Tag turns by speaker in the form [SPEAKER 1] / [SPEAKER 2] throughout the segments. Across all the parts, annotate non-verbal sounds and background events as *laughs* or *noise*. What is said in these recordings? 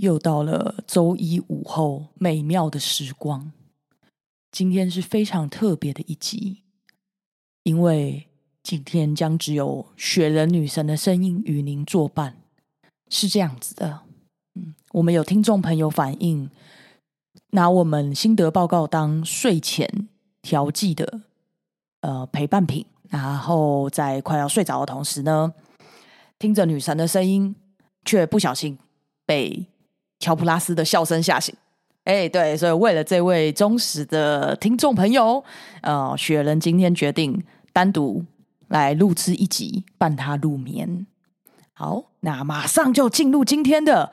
[SPEAKER 1] 又到了周一午后美妙的时光。今天是非常特别的一集，因为今天将只有雪人女神的声音与您作伴。是这样子的，嗯，我们有听众朋友反映，拿我们心得报告当睡前调剂的呃陪伴品，然后在快要睡着的同时呢，听着女神的声音，却不小心被。乔普拉斯的笑声吓醒，哎，对，所以为了这位忠实的听众朋友，呃，雪人今天决定单独来录制一集，伴他入眠。好，那马上就进入今天的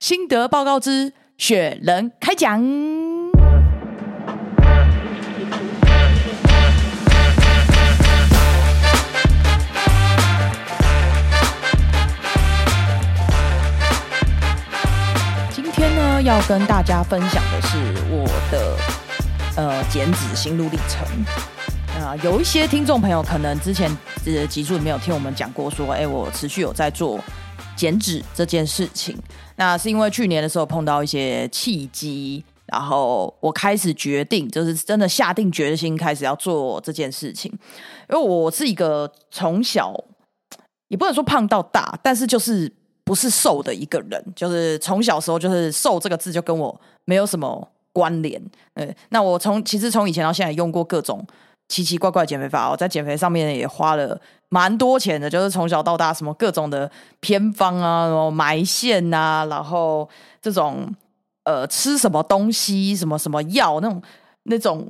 [SPEAKER 1] 心得报告之雪人开讲。要跟大家分享的是我的呃减脂心路历程啊，有一些听众朋友可能之前的集数里面有听我们讲过，说哎，我持续有在做减脂这件事情。那是因为去年的时候碰到一些契机，然后我开始决定，就是真的下定决心开始要做这件事情。因为我是一个从小也不能说胖到大，但是就是。不是瘦的一个人，就是从小时候就是瘦这个字就跟我没有什么关联。呃，那我从其实从以前到现在用过各种奇奇怪怪减肥法，我在减肥上面也花了蛮多钱的，就是从小到大什么各种的偏方啊，然后埋线啊，然后这种呃吃什么东西什么什么药那种那种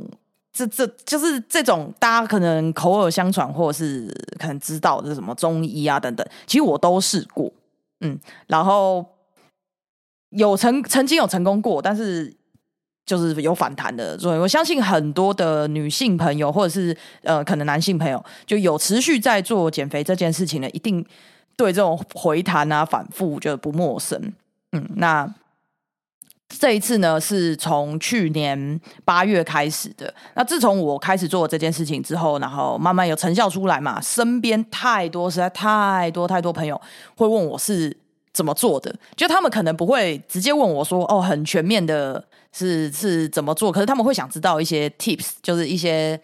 [SPEAKER 1] 这这就是这种大家可能口耳相传或者是可能知道的什么中医啊等等，其实我都试过。嗯，然后有成曾经有成功过，但是就是有反弹的。所以我相信很多的女性朋友，或者是呃，可能男性朋友，就有持续在做减肥这件事情的，一定对这种回弹啊、反复就不陌生。嗯，那。这一次呢，是从去年八月开始的。那自从我开始做这件事情之后，然后慢慢有成效出来嘛，身边太多，实在太多太多朋友会问我是怎么做的。就他们可能不会直接问我说：“哦，很全面的，是是怎么做？”可是他们会想知道一些 tips，就是一些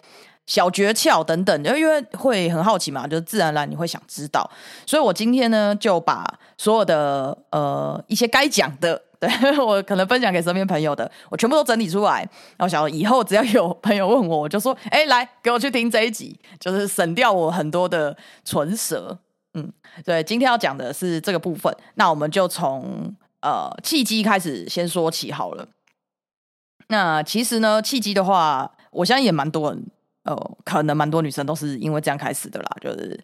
[SPEAKER 1] 小诀窍等等，因为会很好奇嘛，就自然而然你会想知道。所以我今天呢，就把所有的呃一些该讲的。对 *laughs* 我可能分享给身边朋友的，我全部都整理出来，然后想以后只要有朋友问我，我就说：“哎，来给我去听这一集，就是省掉我很多的唇舌。”嗯，对，今天要讲的是这个部分，那我们就从呃契机开始先说起好了。那其实呢，契机的话，我相信也蛮多人，呃，可能蛮多女生都是因为这样开始的啦，就是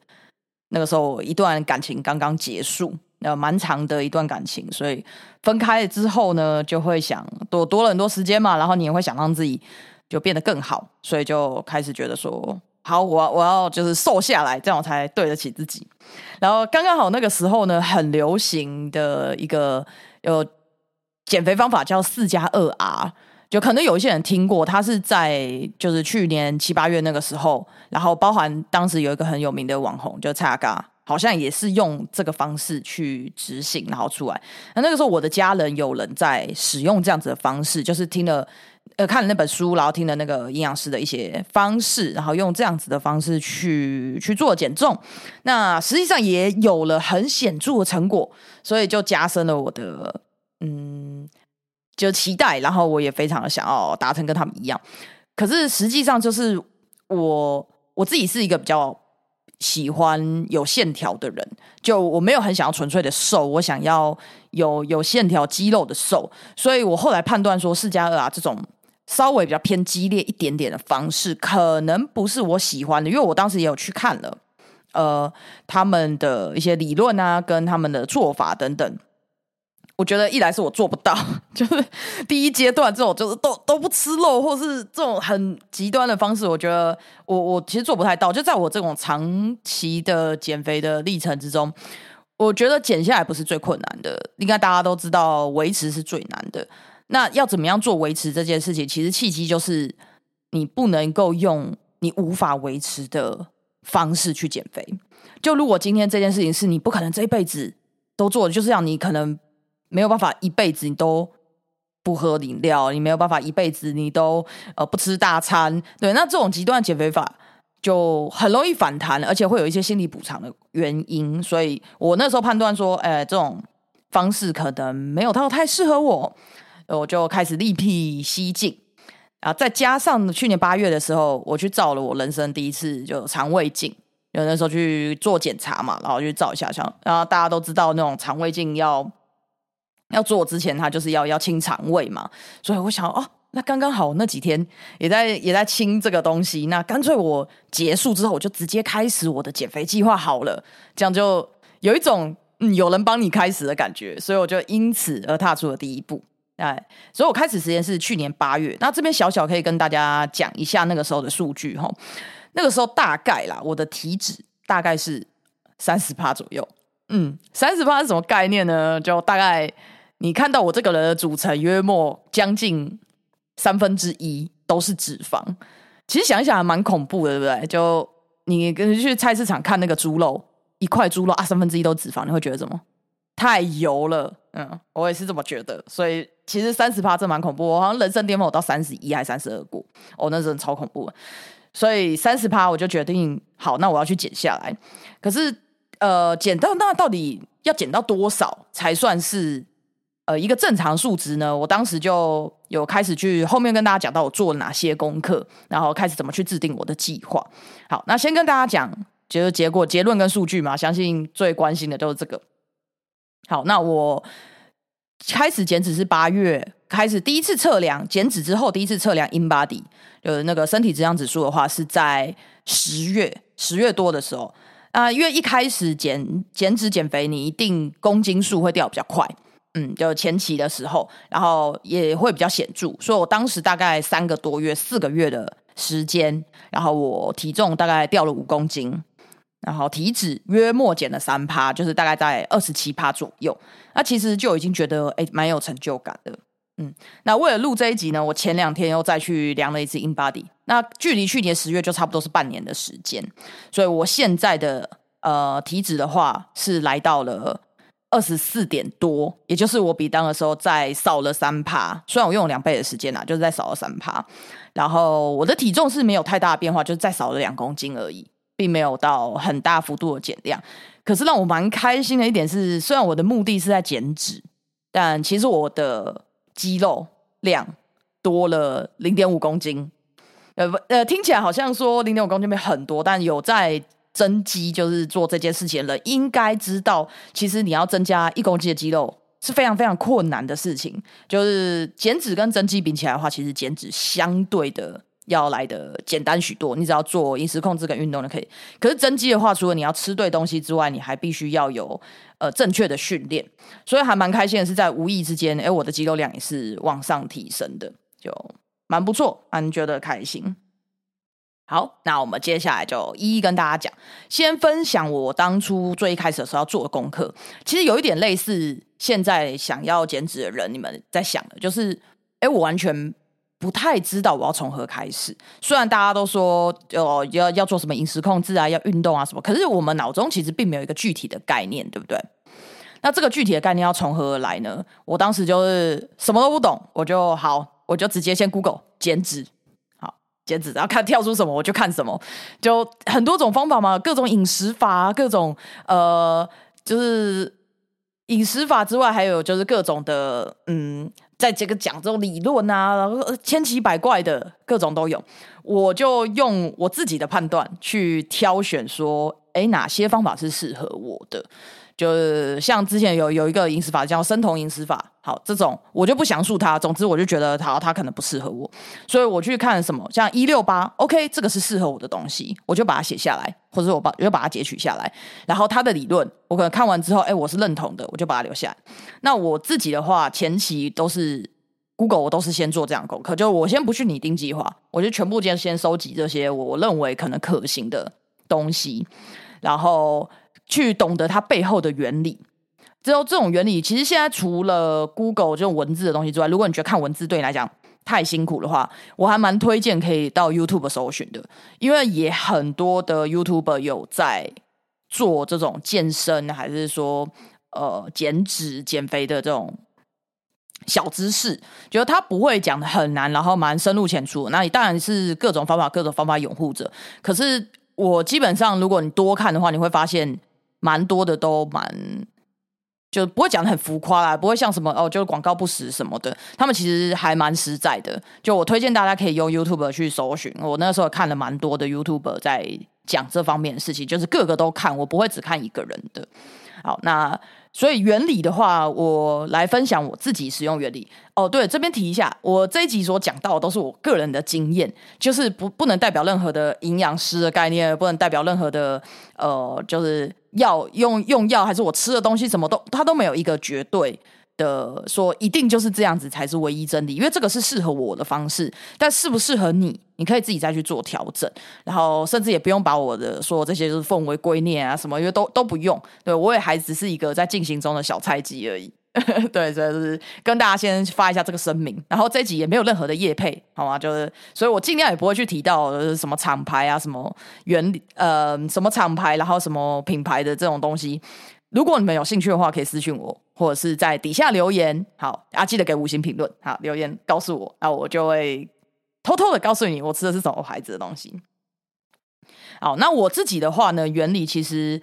[SPEAKER 1] 那个时候一段感情刚刚结束。呃，蛮长的一段感情，所以分开了之后呢，就会想多多了很多时间嘛，然后你也会想让自己就变得更好，所以就开始觉得说，好，我我要就是瘦下来，这样我才对得起自己。然后刚刚好那个时候呢，很流行的一个有减肥方法叫四加二 R，就可能有一些人听过，他是在就是去年七八月那个时候，然后包含当时有一个很有名的网红，就蔡阿嘎。好像也是用这个方式去执行，然后出来。那那个时候，我的家人有人在使用这样子的方式，就是听了呃看了那本书，然后听了那个营养师的一些方式，然后用这样子的方式去去做减重。那实际上也有了很显著的成果，所以就加深了我的嗯就期待，然后我也非常的想要达成跟他们一样。可是实际上就是我我自己是一个比较。喜欢有线条的人，就我没有很想要纯粹的瘦，我想要有有线条肌肉的瘦，所以我后来判断说四加二啊这种稍微比较偏激烈一点点的方式，可能不是我喜欢的，因为我当时也有去看了，呃，他们的一些理论啊，跟他们的做法等等。我觉得一来是我做不到，*laughs* 就是第一阶段这种就是都都不吃肉，或是这种很极端的方式，我觉得我我其实做不太到。就在我这种长期的减肥的历程之中，我觉得减下来不是最困难的。应该大家都知道，维持是最难的。那要怎么样做维持这件事情？其实契机就是你不能够用你无法维持的方式去减肥。就如果今天这件事情是你不可能这一辈子都做的，就是让你可能。没有办法一辈子你都不喝饮料，你没有办法一辈子你都呃不吃大餐。对，那这种极端减肥法就很容易反弹，而且会有一些心理补偿的原因。所以我那时候判断说，哎，这种方式可能没有到太适合我，我就开始力辟蹊径。啊，再加上去年八月的时候，我去照了我人生第一次就肠胃镜。有那时候去做检查嘛，然后去照一下，像然后大家都知道那种肠胃镜要要做之前，他就是要要清肠胃嘛，所以我想哦，那刚刚好那几天也在也在清这个东西，那干脆我结束之后我就直接开始我的减肥计划好了，这样就有一种嗯有人帮你开始的感觉，所以我就因此而踏出了第一步，哎，所以我开始时间是去年八月，那这边小小可以跟大家讲一下那个时候的数据哈。那个时候大概啦，我的体脂大概是三十趴左右。嗯，三十趴是什么概念呢？就大概你看到我这个人的组成，约莫将近三分之一都是脂肪。其实想一想还蛮恐怖的，对不对？就你跟去菜市场看那个猪肉，一块猪肉啊，三分之一都脂肪，你会觉得什么？太油了。嗯，我也是这么觉得。所以其实三十趴真蛮恐怖。我好像人生巅峰我到三十一还三十二过，哦，那真的超恐怖。所以三十趴，我就决定好，那我要去减下来。可是，呃，减到那到底要减到多少才算是呃一个正常数值呢？我当时就有开始去后面跟大家讲到我做了哪些功课，然后开始怎么去制定我的计划。好，那先跟大家讲，就是结果、结论跟数据嘛，相信最关心的就是这个。好，那我开始减脂是八月开始第一次测量减脂之后，第一次测量 in body。呃，那个身体质量指数的话，是在十月十月多的时候啊，因为一开始减减脂减肥，你一定公斤数会掉比较快，嗯，就前期的时候，然后也会比较显著，所以我当时大概三个多月、四个月的时间，然后我体重大概掉了五公斤，然后体脂约莫减了三趴，就是大概在二十七趴左右，那其实就已经觉得哎，蛮有成就感的。嗯，那为了录这一集呢，我前两天又再去量了一次 in body，那距离去年十月就差不多是半年的时间，所以我现在的呃体脂的话是来到了二十四点多，也就是我比当的时候再少了三趴，虽然我用了两倍的时间啦，就是再少了三趴，然后我的体重是没有太大的变化，就是再少了两公斤而已，并没有到很大幅度的减量。可是让我蛮开心的一点是，虽然我的目的是在减脂，但其实我的肌肉量多了零点五公斤，呃不呃，听起来好像说零点五公斤没很多，但有在增肌，就是做这件事情的人应该知道，其实你要增加一公斤的肌肉是非常非常困难的事情。就是减脂跟增肌比起来的话，其实减脂相对的。要来的简单许多，你只要做饮食控制跟运动就可以。可是增肌的话，除了你要吃对东西之外，你还必须要有呃正确的训练。所以还蛮开心的是，在无意之间，哎，我的肌肉量也是往上提升的，就蛮不错，蛮觉得开心。好，那我们接下来就一一跟大家讲，先分享我当初最一开始的时候要做的功课。其实有一点类似现在想要减脂的人，你们在想的就是，哎，我完全。不太知道我要从何开始。虽然大家都说哦要要做什么饮食控制啊，要运动啊什么，可是我们脑中其实并没有一个具体的概念，对不对？那这个具体的概念要从何而来呢？我当时就是什么都不懂，我就好，我就直接先 Google 减脂，减脂，然后看跳出什么我就看什么，就很多种方法嘛，各种饮食法，各种呃，就是饮食法之外，还有就是各种的嗯。在这个讲这种理论啊，然后千奇百怪的各种都有，我就用我自己的判断去挑选，说，哎，哪些方法是适合我的。就是像之前有有一个饮食法叫生酮饮食法，好，这种我就不详述它。总之，我就觉得它它可能不适合我，所以我去看什么像一六八，OK，这个是适合我的东西，我就把它写下来，或者我把我就把它截取下来。然后它的理论，我可能看完之后，哎，我是认同的，我就把它留下来。那我自己的话，前期都是 Google，我都是先做这样功课，就我先不去拟定计划，我就全部先先收集这些我认为可能可行的东西，然后。去懂得它背后的原理，只有这种原理，其实现在除了 Google 这种文字的东西之外，如果你觉得看文字对你来讲太辛苦的话，我还蛮推荐可以到 YouTube 搜寻的，因为也很多的 YouTuber 有在做这种健身，还是说呃减脂减肥的这种小知识，觉得他不会讲的很难，然后蛮深入浅出。那你当然是各种方法、各种方法拥护者。可是我基本上，如果你多看的话，你会发现蛮多的都蛮。就不会讲的很浮夸啦，不会像什么哦，就是广告不实什么的。他们其实还蛮实在的。就我推荐大家可以用 YouTube 去搜寻，我那时候看了蛮多的 YouTube 在讲这方面的事情，就是个个都看，我不会只看一个人的。好，那。所以原理的话，我来分享我自己使用原理。哦，对，这边提一下，我这一集所讲到的都是我个人的经验，就是不不能代表任何的营养师的概念，不能代表任何的呃，就是药用用药还是我吃的东西，什么都它都没有一个绝对。的说一定就是这样子才是唯一真理，因为这个是适合我的方式，但适不适合你，你可以自己再去做调整，然后甚至也不用把我的说这些就是奉为圭臬啊什么，因为都都不用。对我也还只是一个在进行中的小菜鸡而已。*laughs* 对，所以就是跟大家先发一下这个声明，然后这集也没有任何的业配，好吗？就是，所以我尽量也不会去提到什么厂牌啊，什么原理，呃，什么厂牌，然后什么品牌的这种东西。如果你们有兴趣的话，可以私信我，或者是在底下留言。好啊，记得给五星评论。好，留言告诉我，那我就会偷偷的告诉你我吃的是什么牌子的东西。好，那我自己的话呢，原理其实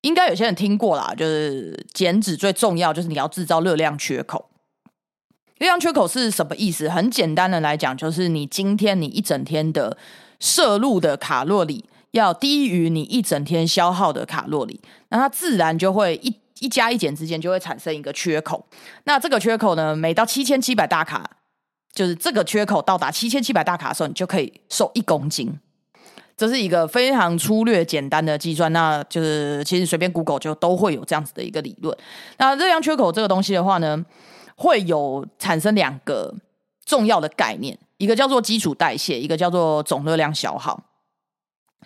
[SPEAKER 1] 应该有些人听过啦，就是减脂最重要就是你要制造热量缺口。热量缺口是什么意思？很简单的来讲，就是你今天你一整天的摄入的卡路里。要低于你一整天消耗的卡路里，那它自然就会一一加一减之间就会产生一个缺口。那这个缺口呢，每到七千七百大卡，就是这个缺口到达七千七百大卡的时候，你就可以瘦一公斤。这是一个非常粗略简单的计算，那就是其实随便 Google 就都会有这样子的一个理论。那热量缺口这个东西的话呢，会有产生两个重要的概念，一个叫做基础代谢，一个叫做总热量消耗。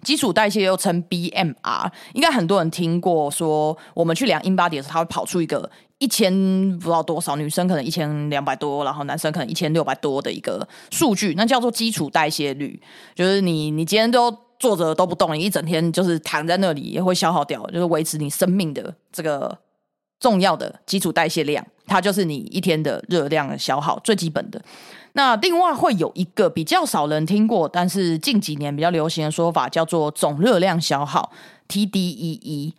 [SPEAKER 1] 基础代谢又称 BMR，应该很多人听过。说我们去量 InBody 的时候，它会跑出一个一千不知道多少，女生可能一千两百多，然后男生可能一千六百多的一个数据，那叫做基础代谢率。就是你你今天都坐着都不动，你一整天就是躺在那里也会消耗掉，就是维持你生命的这个重要的基础代谢量，它就是你一天的热量消耗最基本的。那另外会有一个比较少人听过，但是近几年比较流行的说法，叫做总热量消耗 （TDEE）。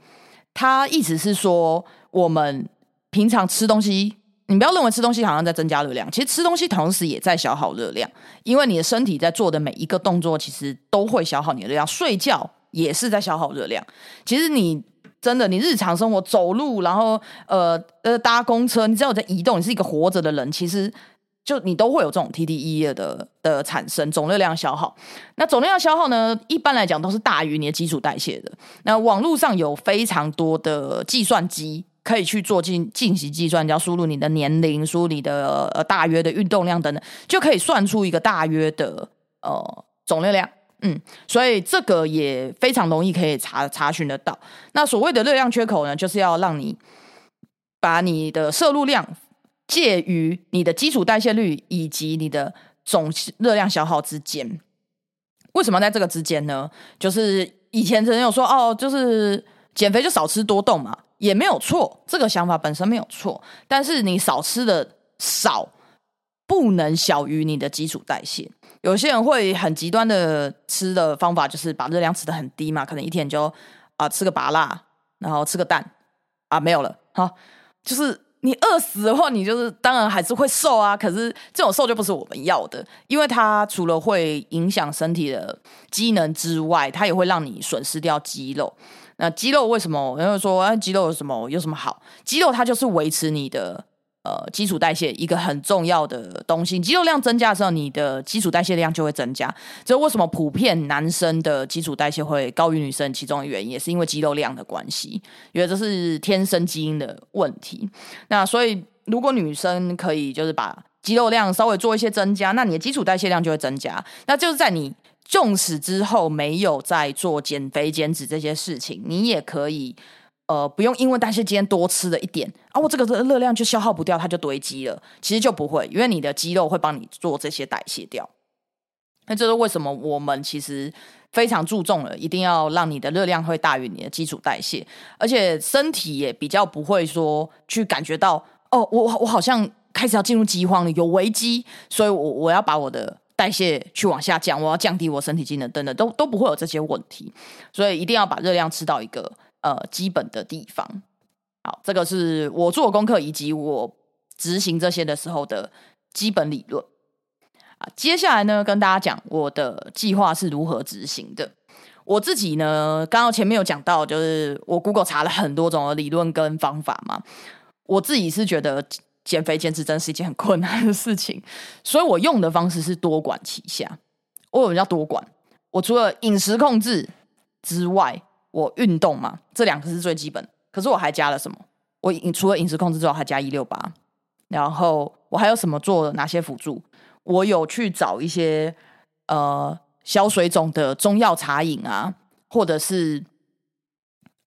[SPEAKER 1] 它意思是说，我们平常吃东西，你不要认为吃东西好像在增加热量，其实吃东西同时也在消耗热量，因为你的身体在做的每一个动作，其实都会消耗你的热量。睡觉也是在消耗热量。其实你真的，你日常生活走路，然后呃呃搭公车，你只要在移动，你是一个活着的人，其实。就你都会有这种 TDE 的的产生，总热量消耗。那总热量消耗呢，一般来讲都是大于你的基础代谢的。那网络上有非常多的计算机可以去做进进行计算，要输入你的年龄，输入你的呃大约的运动量等等，就可以算出一个大约的呃总热量。嗯，所以这个也非常容易可以查查询得到。那所谓的热量缺口呢，就是要让你把你的摄入量。介于你的基础代谢率以及你的总热量消耗之间，为什么在这个之间呢？就是以前曾经有说哦，就是减肥就少吃多动嘛，也没有错，这个想法本身没有错。但是你少吃的少不能小于你的基础代谢。有些人会很极端的吃的方法，就是把热量吃的很低嘛，可能一天就啊吃个拔辣，然后吃个蛋啊没有了，好就是。你饿死的话，你就是当然还是会瘦啊。可是这种瘦就不是我们要的，因为它除了会影响身体的机能之外，它也会让你损失掉肌肉。那肌肉为什么？人会说啊，肌肉有什么有什么好？肌肉它就是维持你的。呃，基础代谢一个很重要的东西，肌肉量增加的时候，你的基础代谢量就会增加。这为什么普遍男生的基础代谢会高于女生？其中的原因也是因为肌肉量的关系，因为这是天生基因的问题。那所以，如果女生可以就是把肌肉量稍微做一些增加，那你的基础代谢量就会增加。那就是在你重视之后，没有在做减肥减脂这些事情，你也可以。呃，不用因为代谢今天多吃了一点啊，我这个热量就消耗不掉，它就堆积了。其实就不会，因为你的肌肉会帮你做这些代谢掉。那这是为什么我们其实非常注重了，一定要让你的热量会大于你的基础代谢，而且身体也比较不会说去感觉到哦，我我好像开始要进入饥荒了，有危机，所以我我要把我的代谢去往下降，我要降低我身体机能等等，都都不会有这些问题。所以一定要把热量吃到一个呃基本的地方。好，这个是我做功课以及我执行这些的时候的基本理论。啊，接下来呢，跟大家讲我的计划是如何执行的。我自己呢，刚刚前面有讲到，就是我 Google 查了很多种的理论跟方法嘛。我自己是觉得减肥减脂真是一件很困难的事情，所以我用的方式是多管齐下。我什么叫多管？我除了饮食控制之外，我运动嘛，这两个是最基本。可是我还加了什么？我除了饮食控制之外，还加一六八。然后我还有什么做哪些辅助？我有去找一些呃。消水肿的中药茶饮啊，或者是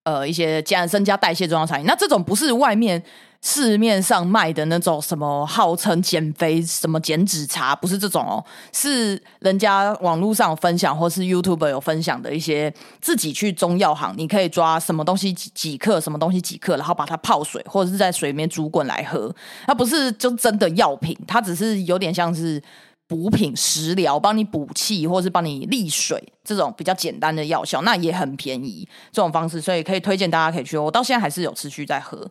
[SPEAKER 1] 呃一些加增加代谢中药茶饮，那这种不是外面市面上卖的那种什么号称减肥什么减脂茶，不是这种哦，是人家网络上有分享或是 YouTube 有分享的一些自己去中药行，你可以抓什么东西几几克，什么东西几克，然后把它泡水或者是在水里面煮滚来喝，它不是就真的药品，它只是有点像是。补品食疗，帮你补气，或是帮你利水，这种比较简单的药效，那也很便宜。这种方式，所以可以推荐大家可以去。我到现在还是有持续在喝。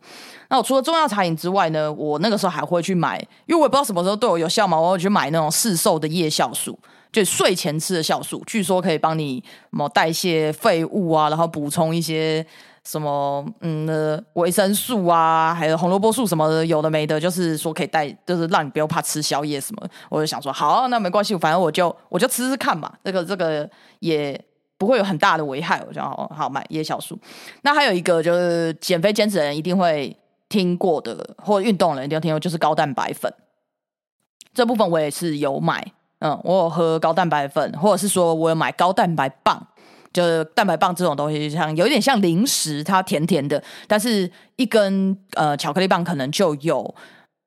[SPEAKER 1] 那我除了中药茶饮之外呢，我那个时候还会去买，因为我也不知道什么时候对我有效嘛，我会去买那种市售的夜酵素，就睡前吃的酵素，据说可以帮你什么代谢废物啊，然后补充一些。什么嗯，维生素啊，还有红萝卜素什么的，有的没的，就是说可以带，就是让你不用怕吃宵夜什么。我就想说，好，那没关系，反正我就我就吃吃看嘛，这个这个也不会有很大的危害。我就好好买椰小素。那还有一个就是减肥减脂人一定会听过的，或运动人一定要听过，就是高蛋白粉。这部分我也是有买，嗯，我有喝高蛋白粉，或者是说我有买高蛋白棒。就是蛋白棒这种东西，像有点像零食，它甜甜的，但是一根呃巧克力棒可能就有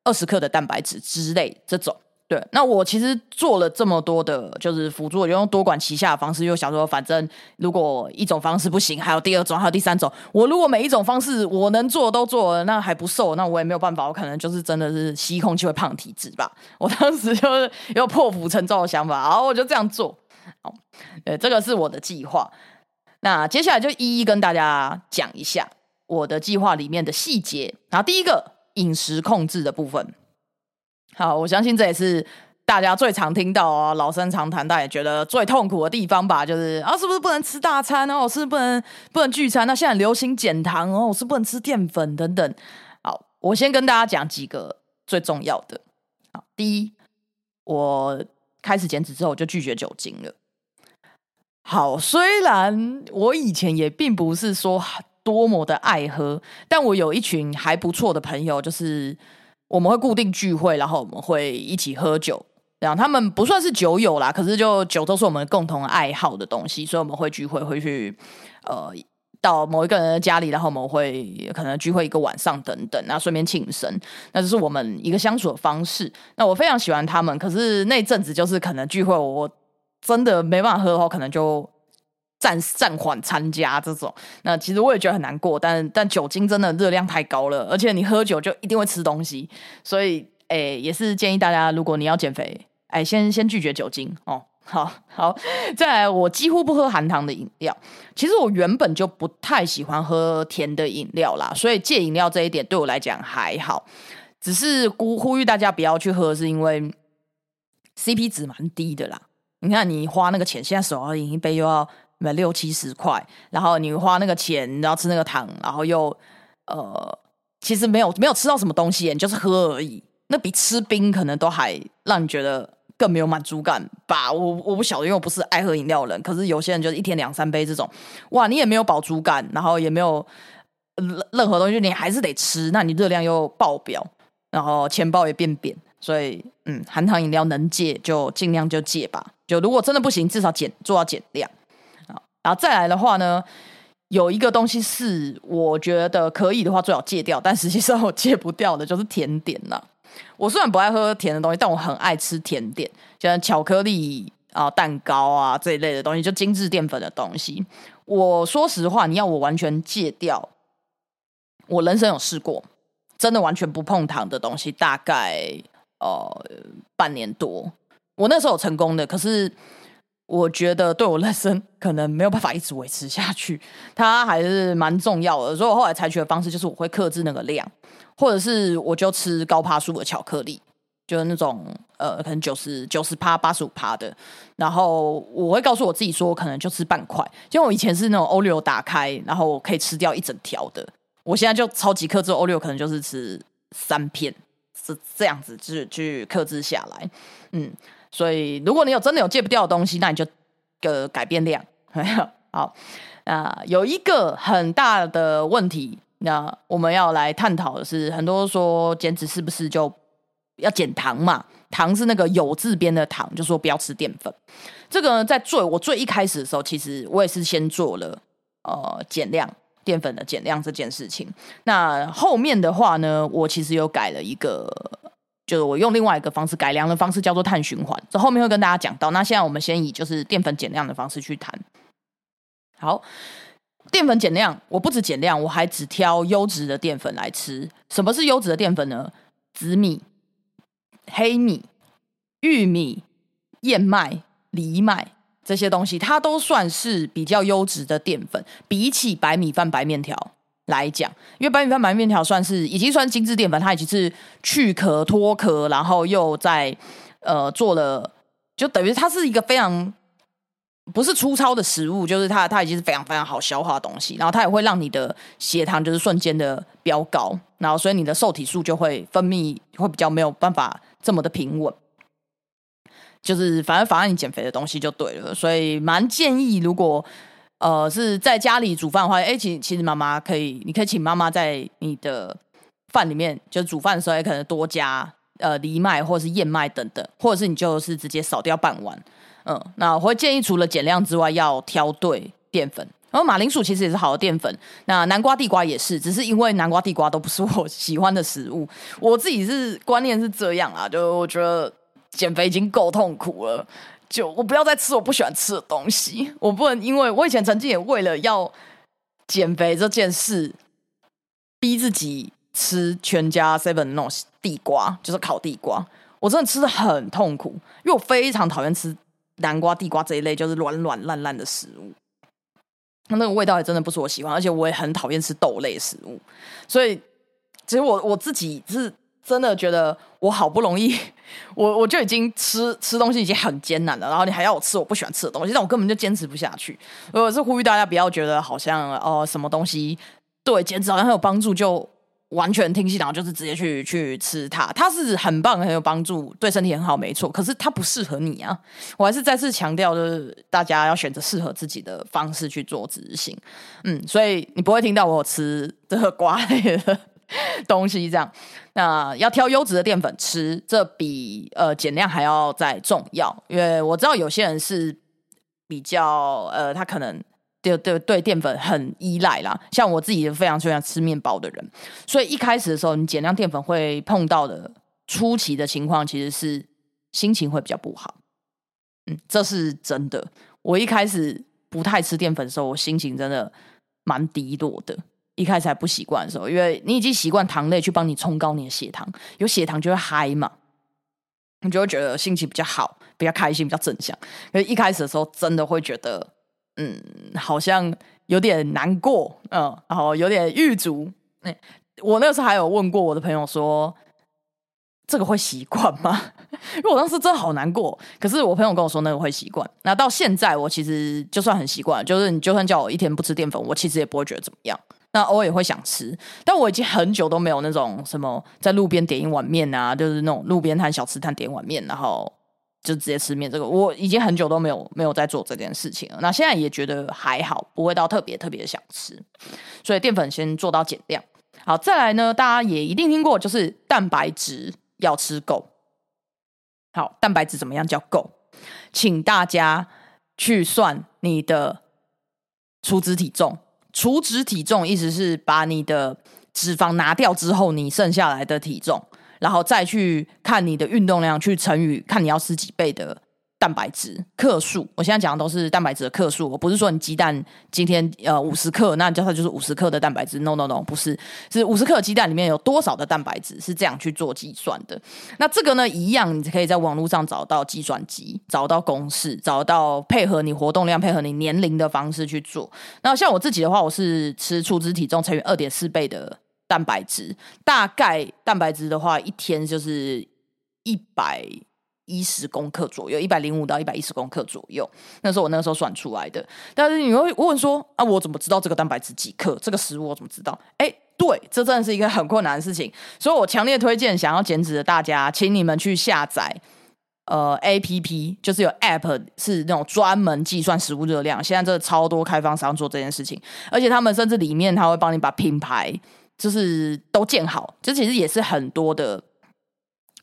[SPEAKER 1] 二十克的蛋白质之类这种。对，那我其实做了这么多的，就是辅助，就用多管齐下的方式，又想说，反正如果一种方式不行，还有第二种，还有第三种。我如果每一种方式我能做都做了，那还不瘦，那我也没有办法，我可能就是真的是吸空气会胖体质吧。我当时就是有破釜沉舟的想法，然后我就这样做。好，呃，这个是我的计划。那接下来就一一跟大家讲一下我的计划里面的细节。然后第一个饮食控制的部分，好，我相信这也是大家最常听到啊，老生常谈，大家也觉得最痛苦的地方吧，就是啊，是不是不能吃大餐哦？是不能不能聚餐？那现在流行减糖哦，是不能吃淀粉等等。好，我先跟大家讲几个最重要的。好，第一，我开始减脂之后，我就拒绝酒精了。好，虽然我以前也并不是说多么的爱喝，但我有一群还不错的朋友，就是我们会固定聚会，然后我们会一起喝酒。然后他们不算是酒友啦，可是就酒都是我们共同爱好的东西，所以我们会聚会，会去呃到某一个人的家里，然后我们会可能聚会一个晚上等等，然后顺便庆生。那就是我们一个相处的方式。那我非常喜欢他们，可是那阵子就是可能聚会我。真的没办法喝的话，可能就暂暂缓参加这种。那其实我也觉得很难过，但但酒精真的热量太高了，而且你喝酒就一定会吃东西，所以诶，也是建议大家，如果你要减肥，哎，先先拒绝酒精哦。好好，再来，我几乎不喝含糖的饮料。其实我原本就不太喜欢喝甜的饮料啦，所以戒饮料这一点对我来讲还好。只是呼呼吁大家不要去喝，是因为 CP 值蛮低的啦。你看，你花那个钱，现在手摇饮一杯又要买六七十块，然后你花那个钱，然后吃那个糖，然后又呃，其实没有没有吃到什么东西，你就是喝而已。那比吃冰可能都还让你觉得更没有满足感吧？我我不晓得，因为我不是爱喝饮料人。可是有些人就是一天两三杯这种，哇，你也没有饱足感，然后也没有任何东西，你还是得吃，那你热量又爆表，然后钱包也变扁。所以，嗯，含糖饮料能戒就尽量就戒吧。就如果真的不行，至少减做到减量啊。然后再来的话呢，有一个东西是我觉得可以的话，最好戒掉。但实际上我戒不掉的就是甜点啦。我虽然不爱喝甜的东西，但我很爱吃甜点，像巧克力啊、蛋糕啊这一类的东西，就精致淀粉的东西。我说实话，你要我完全戒掉，我人生有试过，真的完全不碰糖的东西，大概呃半年多。我那时候有成功的，可是我觉得对我人生可能没有办法一直维持下去，它还是蛮重要的。所以我后来采取的方式就是我会克制那个量，或者是我就吃高帕数的巧克力，就是那种呃可能九十九十趴八十五趴的。然后我会告诉我自己说，我可能就吃半块。因为我以前是那种 Oleo 打开，然后可以吃掉一整条的。我现在就超级克制 Oleo，可能就是吃三片，是这样子去去克制下来。嗯。所以，如果你有真的有戒不掉的东西，那你就个改变量。*laughs* 好，那有一个很大的问题，那我们要来探讨的是，很多说减脂是不是就要减糖嘛？糖是那个有字边的糖，就说不要吃淀粉。这个在最我最一开始的时候，其实我也是先做了呃减量淀粉的减量这件事情。那后面的话呢，我其实有改了一个。就是我用另外一个方式改良的方式，叫做碳循环。这后面会跟大家讲到。那现在我们先以就是淀粉减量的方式去谈。好，淀粉减量，我不止减量，我还只挑优质的淀粉来吃。什么是优质的淀粉呢？紫米、黑米、玉米、燕麦、藜麦这些东西，它都算是比较优质的淀粉，比起白米饭、白面条。来讲，因为白米饭、白面条算是已经算精致淀粉，它已经是去壳脱壳，然后又在呃做了，就等于它是一个非常不是粗糙的食物，就是它它已经是非常非常好消化的东西，然后它也会让你的血糖就是瞬间的飙高，然后所以你的受体素就会分泌会比较没有办法这么的平稳，就是反正妨碍你减肥的东西就对了，所以蛮建议如果。呃，是在家里煮饭的话，哎，其其实妈妈可以，你可以请妈妈在你的饭里面，就煮饭的时候也可能多加呃藜麦或者是燕麦等等，或者是你就是直接少掉半碗。嗯，那我会建议除了减量之外，要挑对淀粉。然后马铃薯其实也是好的淀粉，那南瓜、地瓜也是，只是因为南瓜、地瓜都不是我喜欢的食物，我自己是观念是这样啊，就我觉得减肥已经够痛苦了。就我不要再吃我不喜欢吃的东西，我不能因为我以前曾经也为了要减肥这件事，逼自己吃全家 seven 那种地瓜，就是烤地瓜，我真的吃的很痛苦，因为我非常讨厌吃南瓜、地瓜这一类就是软软烂烂的食物，那那个味道也真的不是我喜欢，而且我也很讨厌吃豆类食物，所以其实我我自己是。真的觉得我好不容易，*laughs* 我我就已经吃吃东西已经很艰难了，然后你还要我吃我不喜欢吃的东西，但我根本就坚持不下去。我是呼吁大家不要觉得好像哦什么东西对减脂好像很有帮助，就完全听信，然后就是直接去去吃它。它是很棒很有帮助，对身体很好，没错。可是它不适合你啊！我还是再次强调，就是大家要选择适合自己的方式去做执行。嗯，所以你不会听到我吃这个瓜类的。*laughs* 东西这样，那要挑优质的淀粉吃，这比呃减量还要再重要。因为我知道有些人是比较呃，他可能对对对淀粉很依赖啦。像我自己非常喜欢吃面包的人，所以一开始的时候，你减量淀粉会碰到的初期的情况，其实是心情会比较不好。嗯，这是真的。我一开始不太吃淀粉的时候，我心情真的蛮低落的。一开始还不习惯的时候，因为你已经习惯糖类去帮你冲高你的血糖，有血糖就会嗨嘛，你就会觉得心情比较好，比较开心，比较正向。可是一开始的时候，真的会觉得，嗯，好像有点难过，嗯，然后有点郁卒。哎，我那个时候还有问过我的朋友说，这个会习惯吗？*laughs* 因为我当时真的好难过。可是我朋友跟我说，那个会习惯。那到现在，我其实就算很习惯，就是你就算叫我一天不吃淀粉，我其实也不会觉得怎么样。那偶尔也会想吃，但我已经很久都没有那种什么在路边点一碗面啊，就是那种路边摊小吃摊点一碗面，然后就直接吃面。这个我已经很久都没有没有在做这件事情了。那现在也觉得还好，不会到特别特别想吃，所以淀粉先做到减量。好，再来呢，大家也一定听过，就是蛋白质要吃够。好，蛋白质怎么样叫够？请大家去算你的出资体重。除脂体重意思是把你的脂肪拿掉之后，你剩下来的体重，然后再去看你的运动量，去乘以看你要吃几倍的蛋白质克数，我现在讲的都是蛋白质的克数，我不是说你鸡蛋今天呃五十克，那你叫它就是五十克的蛋白质，no no no，不是，是五十克鸡蛋里面有多少的蛋白质，是这样去做计算的。那这个呢，一样你可以在网络上找到计算机，找到公式，找到配合你活动量、配合你年龄的方式去做。那像我自己的话，我是吃出脂体重乘以二点四倍的蛋白质，大概蛋白质的话，一天就是一百。一十公克左右，一百零五到一百一十公克左右，那是我那个时候算出来的。但是你会问说啊，我怎么知道这个蛋白质几克？这个食物我怎么知道？哎，对，这真的是一个很困难的事情。所以我强烈推荐想要减脂的大家，请你们去下载呃 A P P，就是有 App 是那种专门计算食物热量。现在这超多开发商做这件事情，而且他们甚至里面他会帮你把品牌就是都建好，这其实也是很多的。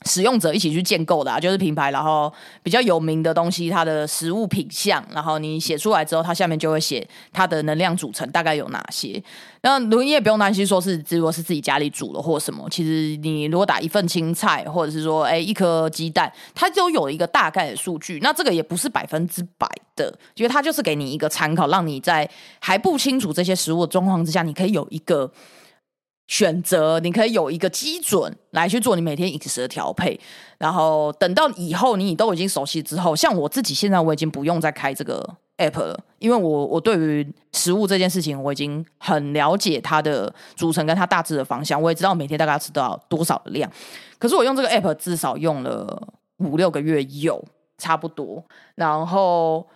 [SPEAKER 1] 使用者一起去建构的啊，就是品牌，然后比较有名的东西，它的食物品相，然后你写出来之后，它下面就会写它的能量组成大概有哪些。那如你也不用担心说是如果是自己家里煮的或什么，其实你如果打一份青菜，或者是说哎一颗鸡蛋，它都有一个大概的数据。那这个也不是百分之百的，因为它就是给你一个参考，让你在还不清楚这些食物的状况之下，你可以有一个。选择你可以有一个基准来去做你每天饮食的调配，然后等到以后你都已经熟悉之后，像我自己现在我已经不用再开这个 app 了，因为我我对于食物这件事情我已经很了解它的组成跟它大致的方向，我也知道每天大概要吃到多少的量。可是我用这个 app 至少用了五六个月有差不多，然后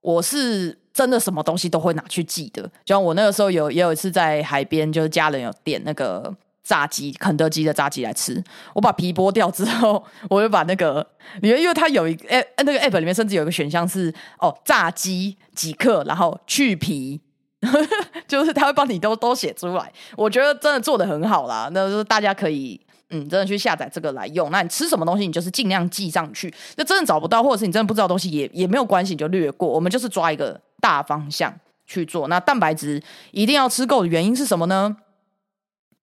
[SPEAKER 1] 我是。真的什么东西都会拿去记的，就像我那个时候有也有一次在海边，就是家人有点那个炸鸡，肯德基的炸鸡来吃，我把皮剥掉之后，*laughs* 我就把那个，因为因为它有一个 app，那个 app 里面甚至有一个选项是哦炸鸡几克，然后去皮，*laughs* 就是他会帮你都都写出来，我觉得真的做的很好啦，那就是大家可以。嗯，真的去下载这个来用。那你吃什么东西，你就是尽量记上去。那真的找不到，或者是你真的不知道东西，也也没有关系，你就略过。我们就是抓一个大方向去做。那蛋白质一定要吃够的原因是什么呢？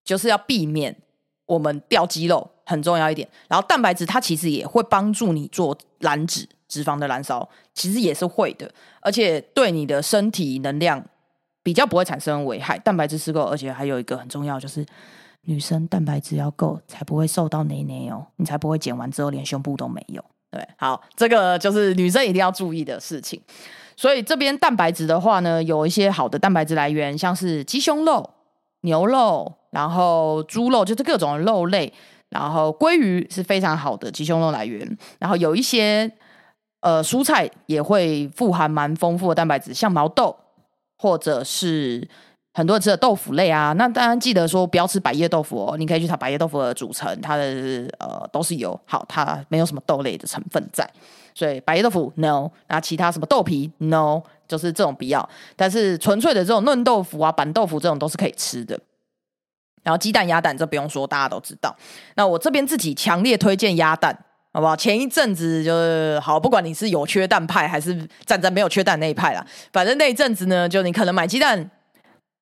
[SPEAKER 1] 就是要避免我们掉肌肉，很重要一点。然后蛋白质它其实也会帮助你做燃脂、脂肪的燃烧，其实也是会的，而且对你的身体能量比较不会产生危害。蛋白质吃够，而且还有一个很重要就是。女生蛋白质要够，才不会瘦到内内哦，你才不会减完之后连胸部都没有。对，好，这个就是女生一定要注意的事情。所以这边蛋白质的话呢，有一些好的蛋白质来源，像是鸡胸肉、牛肉，然后猪肉，就是各种肉类，然后鲑鱼是非常好的鸡胸肉来源。然后有一些呃蔬菜也会富含蛮丰富的蛋白质，像毛豆或者是。很多人吃的豆腐类啊，那当然记得说不要吃百叶豆腐哦。你可以去查百叶豆腐的组成，它的呃都是有好，它没有什么豆类的成分在，所以百叶豆腐 no，那其他什么豆皮 no，就是这种不要。但是纯粹的这种嫩豆腐啊、板豆腐这种都是可以吃的。然后鸡蛋、鸭蛋这不用说，大家都知道。那我这边自己强烈推荐鸭蛋，好不好？前一阵子就是好，不管你是有缺蛋派还是站在没有缺蛋那一派啦，反正那一阵子呢，就你可能买鸡蛋。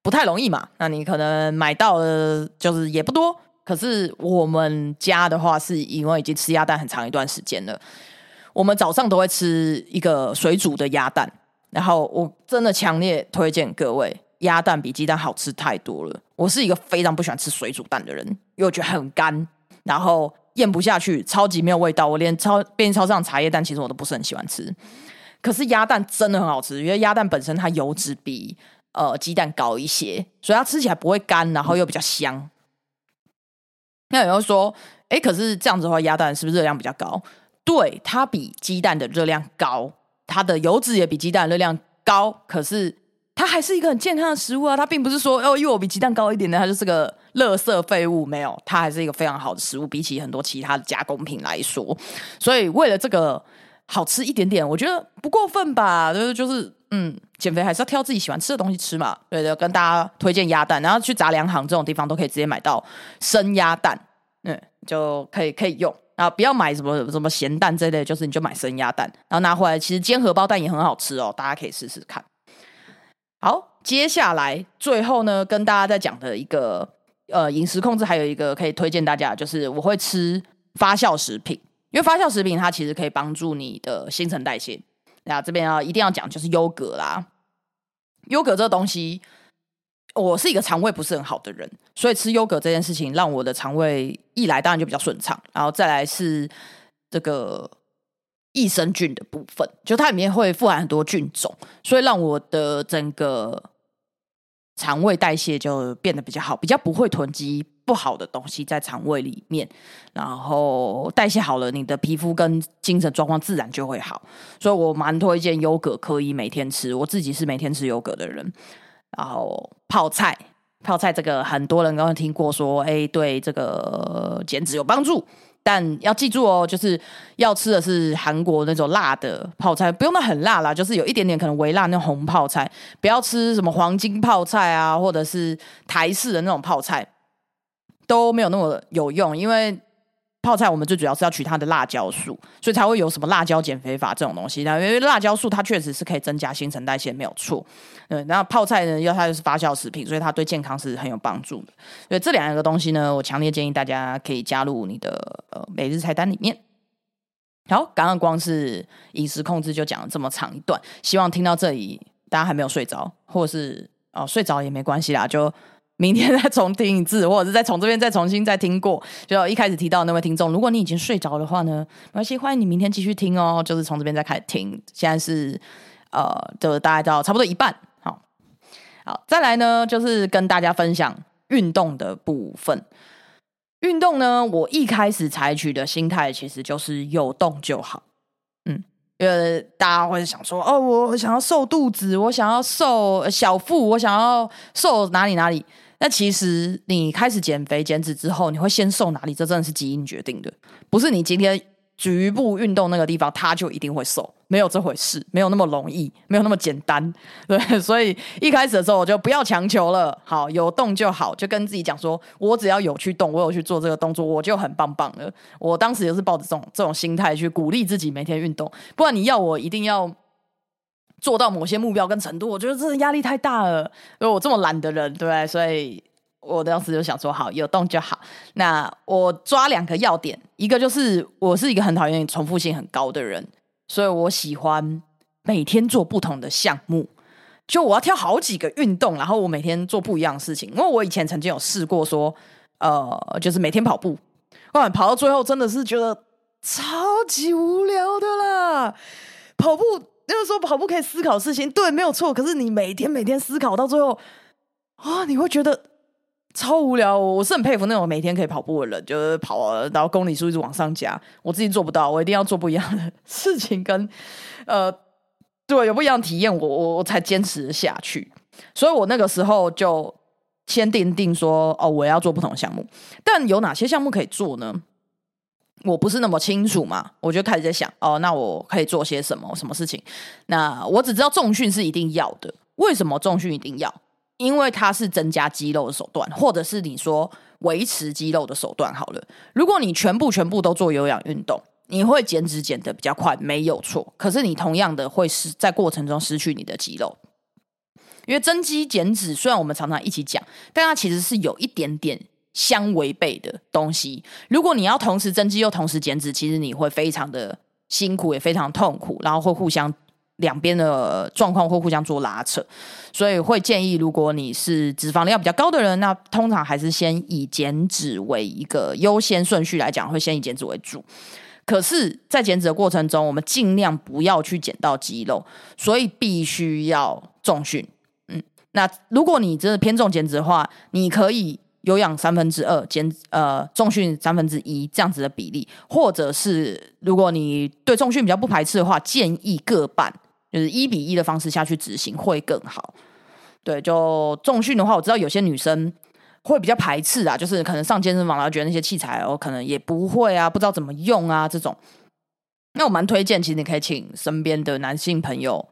[SPEAKER 1] 不太容易嘛，那你可能买到的就是也不多。可是我们家的话，是因为已经吃鸭蛋很长一段时间了，我们早上都会吃一个水煮的鸭蛋。然后我真的强烈推荐各位，鸭蛋比鸡蛋好吃太多了。我是一个非常不喜欢吃水煮蛋的人，因为我觉得很干，然后咽不下去，超级没有味道。我连超便利超市上茶叶蛋，其实我都不是很喜欢吃。可是鸭蛋真的很好吃，因为鸭蛋本身它油脂比。呃，鸡蛋高一些，所以它吃起来不会干，然后又比较香。那有人说，哎，可是这样子的话，鸭蛋是不是热量比较高？对，它比鸡蛋的热量高，它的油脂也比鸡蛋热量高。可是它还是一个很健康的食物啊！它并不是说哦，因为我比鸡蛋高一点呢，它就是个垃圾废物。没有，它还是一个非常好的食物，比起很多其他的加工品来说。所以为了这个好吃一点点，我觉得不过分吧？就是就是。嗯，减肥还是要挑自己喜欢吃的东西吃嘛。对的，跟大家推荐鸭蛋，然后去杂粮行这种地方都可以直接买到生鸭蛋，嗯，就可以可以用。然后不要买什么什么咸蛋这类，就是你就买生鸭蛋，然后拿回来，其实煎荷包蛋也很好吃哦，大家可以试试看。好，接下来最后呢，跟大家在讲的一个呃饮食控制，还有一个可以推荐大家，就是我会吃发酵食品。因为发酵食品它其实可以帮助你的新陈代谢。那这边要一定要讲就是优格啦，优格这个东西，我是一个肠胃不是很好的人，所以吃优格这件事情让我的肠胃一来当然就比较顺畅，然后再来是这个益生菌的部分，就它里面会富含很多菌种，所以让我的整个肠胃代谢就变得比较好，比较不会囤积。不好的东西在肠胃里面，然后代谢好了，你的皮肤跟精神状况自然就会好。所以我蛮推荐优格，可以每天吃。我自己是每天吃优格的人。然后泡菜，泡菜这个很多人刚刚听过，说哎，对这个减脂有帮助。但要记住哦，就是要吃的是韩国那种辣的泡菜，不用那很辣啦，就是有一点点可能微辣那种红泡菜。不要吃什么黄金泡菜啊，或者是台式的那种泡菜。都没有那么有用，因为泡菜我们最主要是要取它的辣椒素，所以才会有什么辣椒减肥法这种东西。那因为辣椒素它确实是可以增加新陈代谢，没有错。嗯，那泡菜呢，因为它就是发酵食品，所以它对健康是很有帮助的。所以这两个东西呢，我强烈建议大家可以加入你的呃每日菜单里面。好，刚刚光是饮食控制就讲了这么长一段，希望听到这里大家还没有睡着，或者是哦睡着也没关系啦，就。明天再重听一次，或者是再从这边再重新再听过。就一开始提到那位听众，如果你已经睡着的话呢，没关系，欢迎你明天继续听哦。就是从这边再开始听。现在是呃，就大概到差不多一半。好，好，再来呢，就是跟大家分享运动的部分。运动呢，我一开始采取的心态其实就是有动就好。嗯，因为大家会想说，哦，我想要瘦肚子，我想要瘦小腹，我想要瘦哪里哪里。那其实你开始减肥减脂之后，你会先瘦哪里？这真的是基因决定的，不是你今天局部运动那个地方，它就一定会瘦，没有这回事，没有那么容易，没有那么简单。*laughs* 对，所以一开始的时候我就不要强求了，好，有动就好，就跟自己讲说，我只要有去动，我有去做这个动作，我就很棒棒了。我当时也是抱着这种这种心态去鼓励自己每天运动，不然你要我一定要。做到某些目标跟程度，我觉得这压力太大了。因为我这么懒的人，对，所以我当时就想说，好，有动就好。那我抓两个要点，一个就是我是一个很讨厌重复性很高的人，所以我喜欢每天做不同的项目。就我要挑好几个运动，然后我每天做不一样的事情。因为我以前曾经有试过说，呃，就是每天跑步，哇，跑到最后真的是觉得超级无聊的啦，跑步。就是说跑步可以思考事情，对，没有错。可是你每天每天思考到最后啊，你会觉得超无聊。我是很佩服那种每天可以跑步的人，就是跑然后公里数一直往上加。我自己做不到，我一定要做不一样的事情，跟呃，对，有不一样的体验，我我我才坚持下去。所以我那个时候就先定定说，哦，我要做不同的项目。但有哪些项目可以做呢？我不是那么清楚嘛，我就开始在想哦，那我可以做些什么什么事情？那我只知道重训是一定要的。为什么重训一定要？因为它是增加肌肉的手段，或者是你说维持肌肉的手段。好了，如果你全部全部都做有氧运动，你会减脂减的比较快，没有错。可是你同样的会失在过程中失去你的肌肉，因为增肌减脂虽然我们常常一起讲，但它其实是有一点点。相违背的东西，如果你要同时增肌又同时减脂，其实你会非常的辛苦，也非常痛苦，然后会互相两边的状况会互相做拉扯，所以会建议，如果你是脂肪量比较高的人，那通常还是先以减脂为一个优先顺序来讲，会先以减脂为主。可是，在减脂的过程中，我们尽量不要去减到肌肉，所以必须要重训。嗯，那如果你真的偏重减脂的话，你可以。有氧三分之二减呃重训三分之一这样子的比例，或者是如果你对重训比较不排斥的话，建议各半，就是一比一的方式下去执行会更好。对，就重训的话，我知道有些女生会比较排斥啊，就是可能上健身房然后觉得那些器材哦可能也不会啊，不知道怎么用啊这种。那我蛮推荐，其实你可以请身边的男性朋友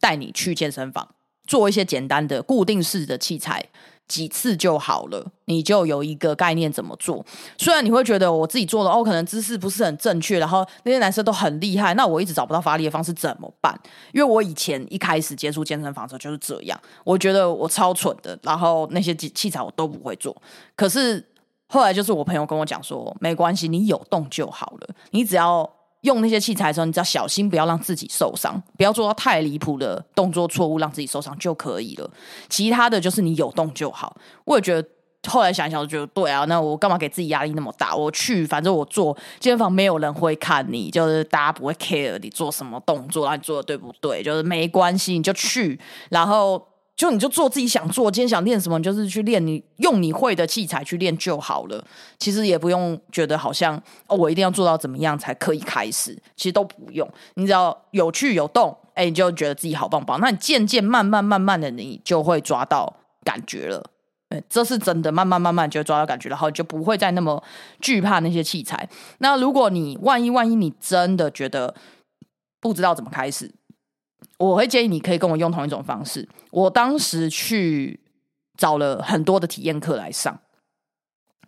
[SPEAKER 1] 带你去健身房做一些简单的固定式的器材。几次就好了，你就有一个概念怎么做。虽然你会觉得我自己做的哦，可能姿势不是很正确，然后那些男生都很厉害，那我一直找不到发力的方式怎么办？因为我以前一开始接触健身房的时候就是这样，我觉得我超蠢的，然后那些器材我都不会做。可是后来就是我朋友跟我讲说，没关系，你有动就好了，你只要用那些器材的时候，你只要小心不要让自己受伤，不要做到太离谱的动作错误，让自己受伤就可以了。其他的就是你有动就好。我也觉得。后来想想，我觉得对啊，那我干嘛给自己压力那么大？我去，反正我做健身房没有人会看你，就是大家不会 care 你做什么动作，你做的对不对？就是没关系，你就去，然后就你就做自己想做。今天想练什么，你就是去练，你用你会的器材去练就好了。其实也不用觉得好像哦，我一定要做到怎么样才可以开始。其实都不用，你只要有去有动，哎，你就觉得自己好棒棒。那你渐渐慢慢慢慢的，你就会抓到感觉了。这是真的，慢慢慢慢就抓到感觉，然后就不会再那么惧怕那些器材。那如果你万一万一你真的觉得不知道怎么开始，我会建议你可以跟我用同一种方式。我当时去找了很多的体验课来上，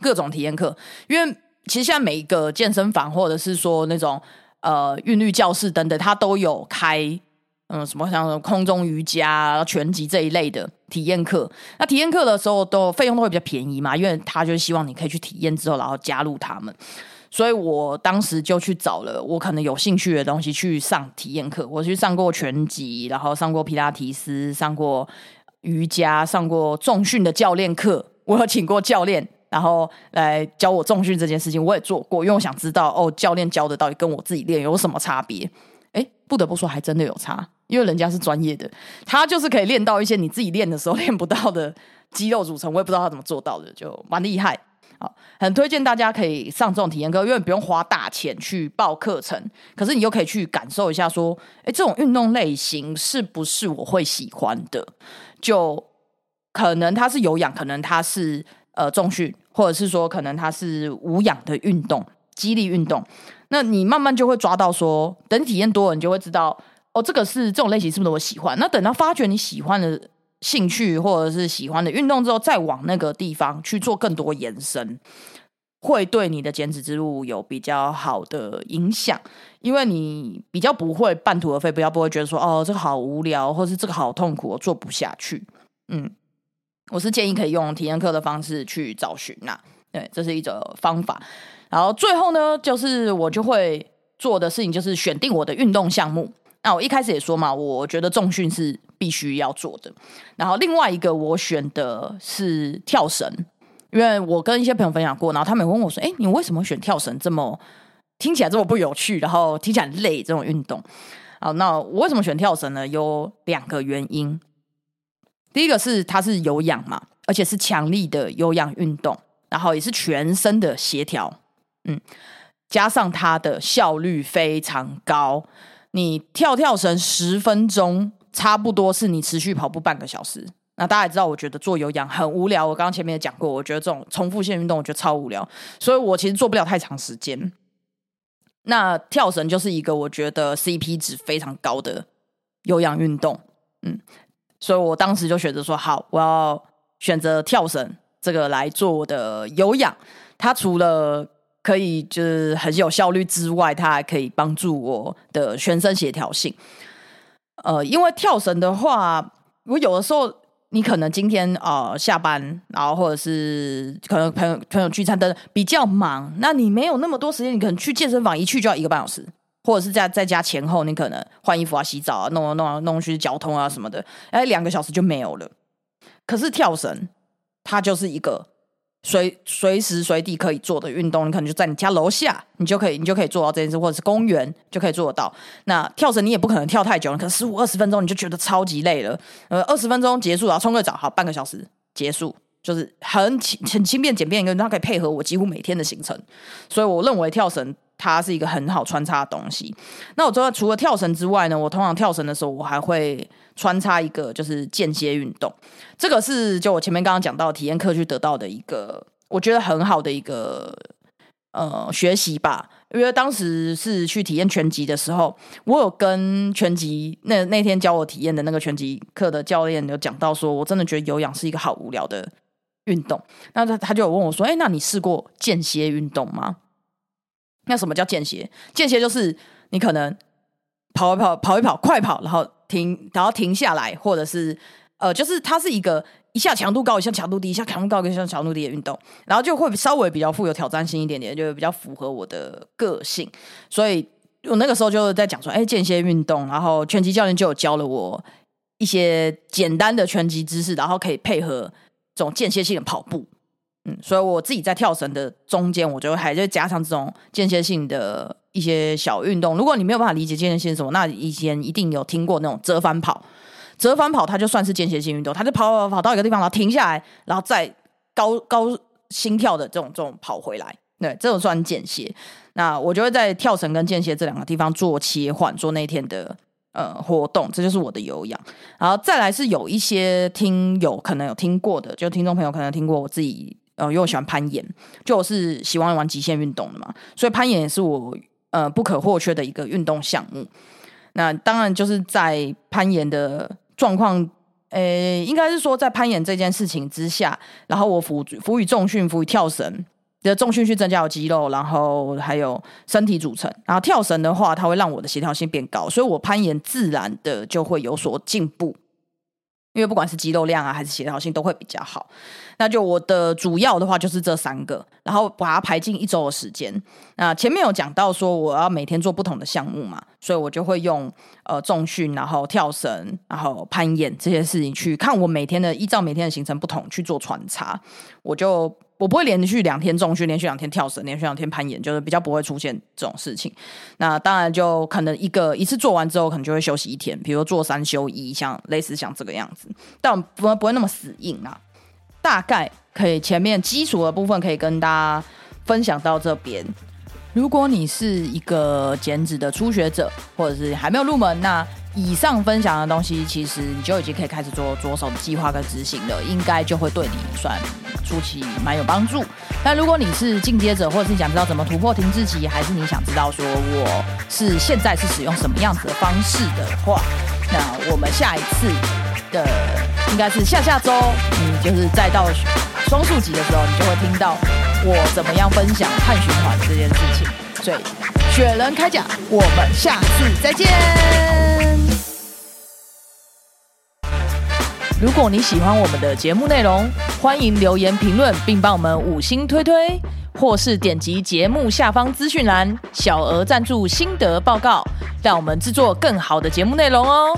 [SPEAKER 1] 各种体验课，因为其实现在每一个健身房或者是说那种呃韵律教室等等，它都有开。嗯，什么像空中瑜伽、拳击这一类的体验课，那体验课的时候都费用都会比较便宜嘛，因为他就希望你可以去体验之后，然后加入他们。所以我当时就去找了我可能有兴趣的东西去上体验课。我去上过拳击，然后上过皮拉提斯，上过瑜伽，上过重训的教练课。我有请过教练，然后来教我重训这件事情，我也做过，因为我想知道哦，教练教的到底跟我自己练有什么差别？哎，不得不说，还真的有差。因为人家是专业的，他就是可以练到一些你自己练的时候练不到的肌肉组成，我也不知道他怎么做到的，就蛮厉害。好，很推荐大家可以上这种体验课，因为不用花大钱去报课程，可是你又可以去感受一下，说，哎，这种运动类型是不是我会喜欢的？就可能它是有氧，可能它是呃重训，或者是说可能它是无氧的运动，激励运动。那你慢慢就会抓到，说等体验多了，你就会知道。哦，这个是这种类型是不是我喜欢？那等到发掘你喜欢的兴趣或者是喜欢的运动之后，再往那个地方去做更多延伸，会对你的减脂之路有比较好的影响。因为你比较不会半途而废，比较不会觉得说哦，这个好无聊，或是这个好痛苦，我做不下去。嗯，我是建议可以用体验课的方式去找寻呐，对，这是一种方法。然后最后呢，就是我就会做的事情，就是选定我的运动项目。那我一开始也说嘛，我觉得重训是必须要做的。然后另外一个我选的是跳绳，因为我跟一些朋友分享过，然后他们问我说：“哎，你为什么选跳绳？这么听起来这么不有趣，然后听起来累这种运动？”好，那我为什么选跳绳呢？有两个原因。第一个是它是有氧嘛，而且是强力的有氧运动，然后也是全身的协调，嗯，加上它的效率非常高。你跳跳绳十分钟，差不多是你持续跑步半个小时。那大家也知道，我觉得做有氧很无聊。我刚刚前面也讲过，我觉得这种重复性运动，我觉得超无聊，所以我其实做不了太长时间。那跳绳就是一个我觉得 CP 值非常高的有氧运动，嗯，所以我当时就选择说，好，我要选择跳绳这个来做我的有氧。它除了可以就是很有效率之外，它还可以帮助我的全身协调性。呃，因为跳绳的话，我有的时候你可能今天呃下班，然后或者是可能朋友朋友聚餐等比较忙，那你没有那么多时间，你可能去健身房一去就要一个半小时，或者是在在家前后，你可能换衣服啊、洗澡啊、弄啊弄啊弄去交通啊什么的，哎，两个小时就没有了。可是跳绳，它就是一个。随随时随地可以做的运动，你可能就在你家楼下，你就可以你就可以做到这件事，或者是公园就可以做得到。那跳绳你也不可能跳太久，可能十五二十分钟你就觉得超级累了。呃，二十分钟结束，然后冲个澡，好，半个小时结束，就是很轻很轻便简便一个，它可以配合我几乎每天的行程。所以我认为跳绳它是一个很好穿插的东西。那我知道除了跳绳之外呢，我通常跳绳的时候，我还会穿插一个就是间歇运动。这个是就我前面刚刚讲到体验课去得到的一个，我觉得很好的一个呃学习吧。因为当时是去体验拳击的时候，我有跟拳击那那天教我体验的那个拳击课的教练有讲到，说我真的觉得有氧是一个好无聊的运动。那他他就有问我说：“哎，那你试过间歇运动吗？”那什么叫间歇？间歇就是你可能跑一跑，跑一跑，快跑，然后停，然后停下来，或者是。呃，就是它是一个一下强度高，一下强度低，一下强度高，一下强度低的运动，然后就会稍微比较富有挑战性一点点，就比较符合我的个性。所以我那个时候就在讲说，哎，间歇运动，然后拳击教练就有教了我一些简单的拳击知识，然后可以配合这种间歇性的跑步。嗯，所以我自己在跳绳的中间，我就还在加上这种间歇性的一些小运动。如果你没有办法理解间歇性什么，那以前一定有听过那种折返跑。折返跑，它就算是间歇性运动，它就跑跑跑到一个地方，然后停下来，然后再高高心跳的这种这种跑回来，对，这种算间歇。那我就会在跳绳跟间歇这两个地方做切换，做那天的呃活动，这就是我的有氧。然后再来是有一些听友可能有听过的，就听众朋友可能听过，我自己呃因为我喜欢攀岩，就我是喜欢玩极限运动的嘛，所以攀岩也是我呃不可或缺的一个运动项目。那当然就是在攀岩的。状况，诶，应该是说在攀岩这件事情之下，然后我辅辅以重训，辅以跳绳的重训去增加我肌肉，然后还有身体组成。然后跳绳的话，它会让我的协调性变高，所以我攀岩自然的就会有所进步。因为不管是肌肉量啊，还是协调性都会比较好。那就我的主要的话就是这三个，然后把它排进一周的时间。那前面有讲到说我要每天做不同的项目嘛，所以我就会用呃重训，然后跳绳，然后攀岩这些事情去看我每天的依照每天的行程不同去做穿插，我就。我不会连续两天重训，连续两天跳绳，连续两天攀岩，就是比较不会出现这种事情。那当然就可能一个一次做完之后，可能就会休息一天，比如做三休一，像类似像这个样子，但不会不会那么死硬啊。大概可以前面基础的部分可以跟大家分享到这边。如果你是一个减脂的初学者，或者是还没有入门，那以上分享的东西，其实你就已经可以开始做着手的计划跟执行了，应该就会对你算初期蛮有帮助。但如果你是进阶者，或者是想知道怎么突破停滞期，还是你想知道说我是现在是使用什么样子的方式的话，那我们下一次的应该是下下周，你就是再到双数级的时候，你就会听到我怎么样分享碳循环这件事情。所以雪人开讲，我们下次再见。如果你喜欢我们的节目内容，欢迎留言评论，并帮我们五星推推，或是点击节目下方资讯栏小额赞助心得报告，让我们制作更好的节目内容哦。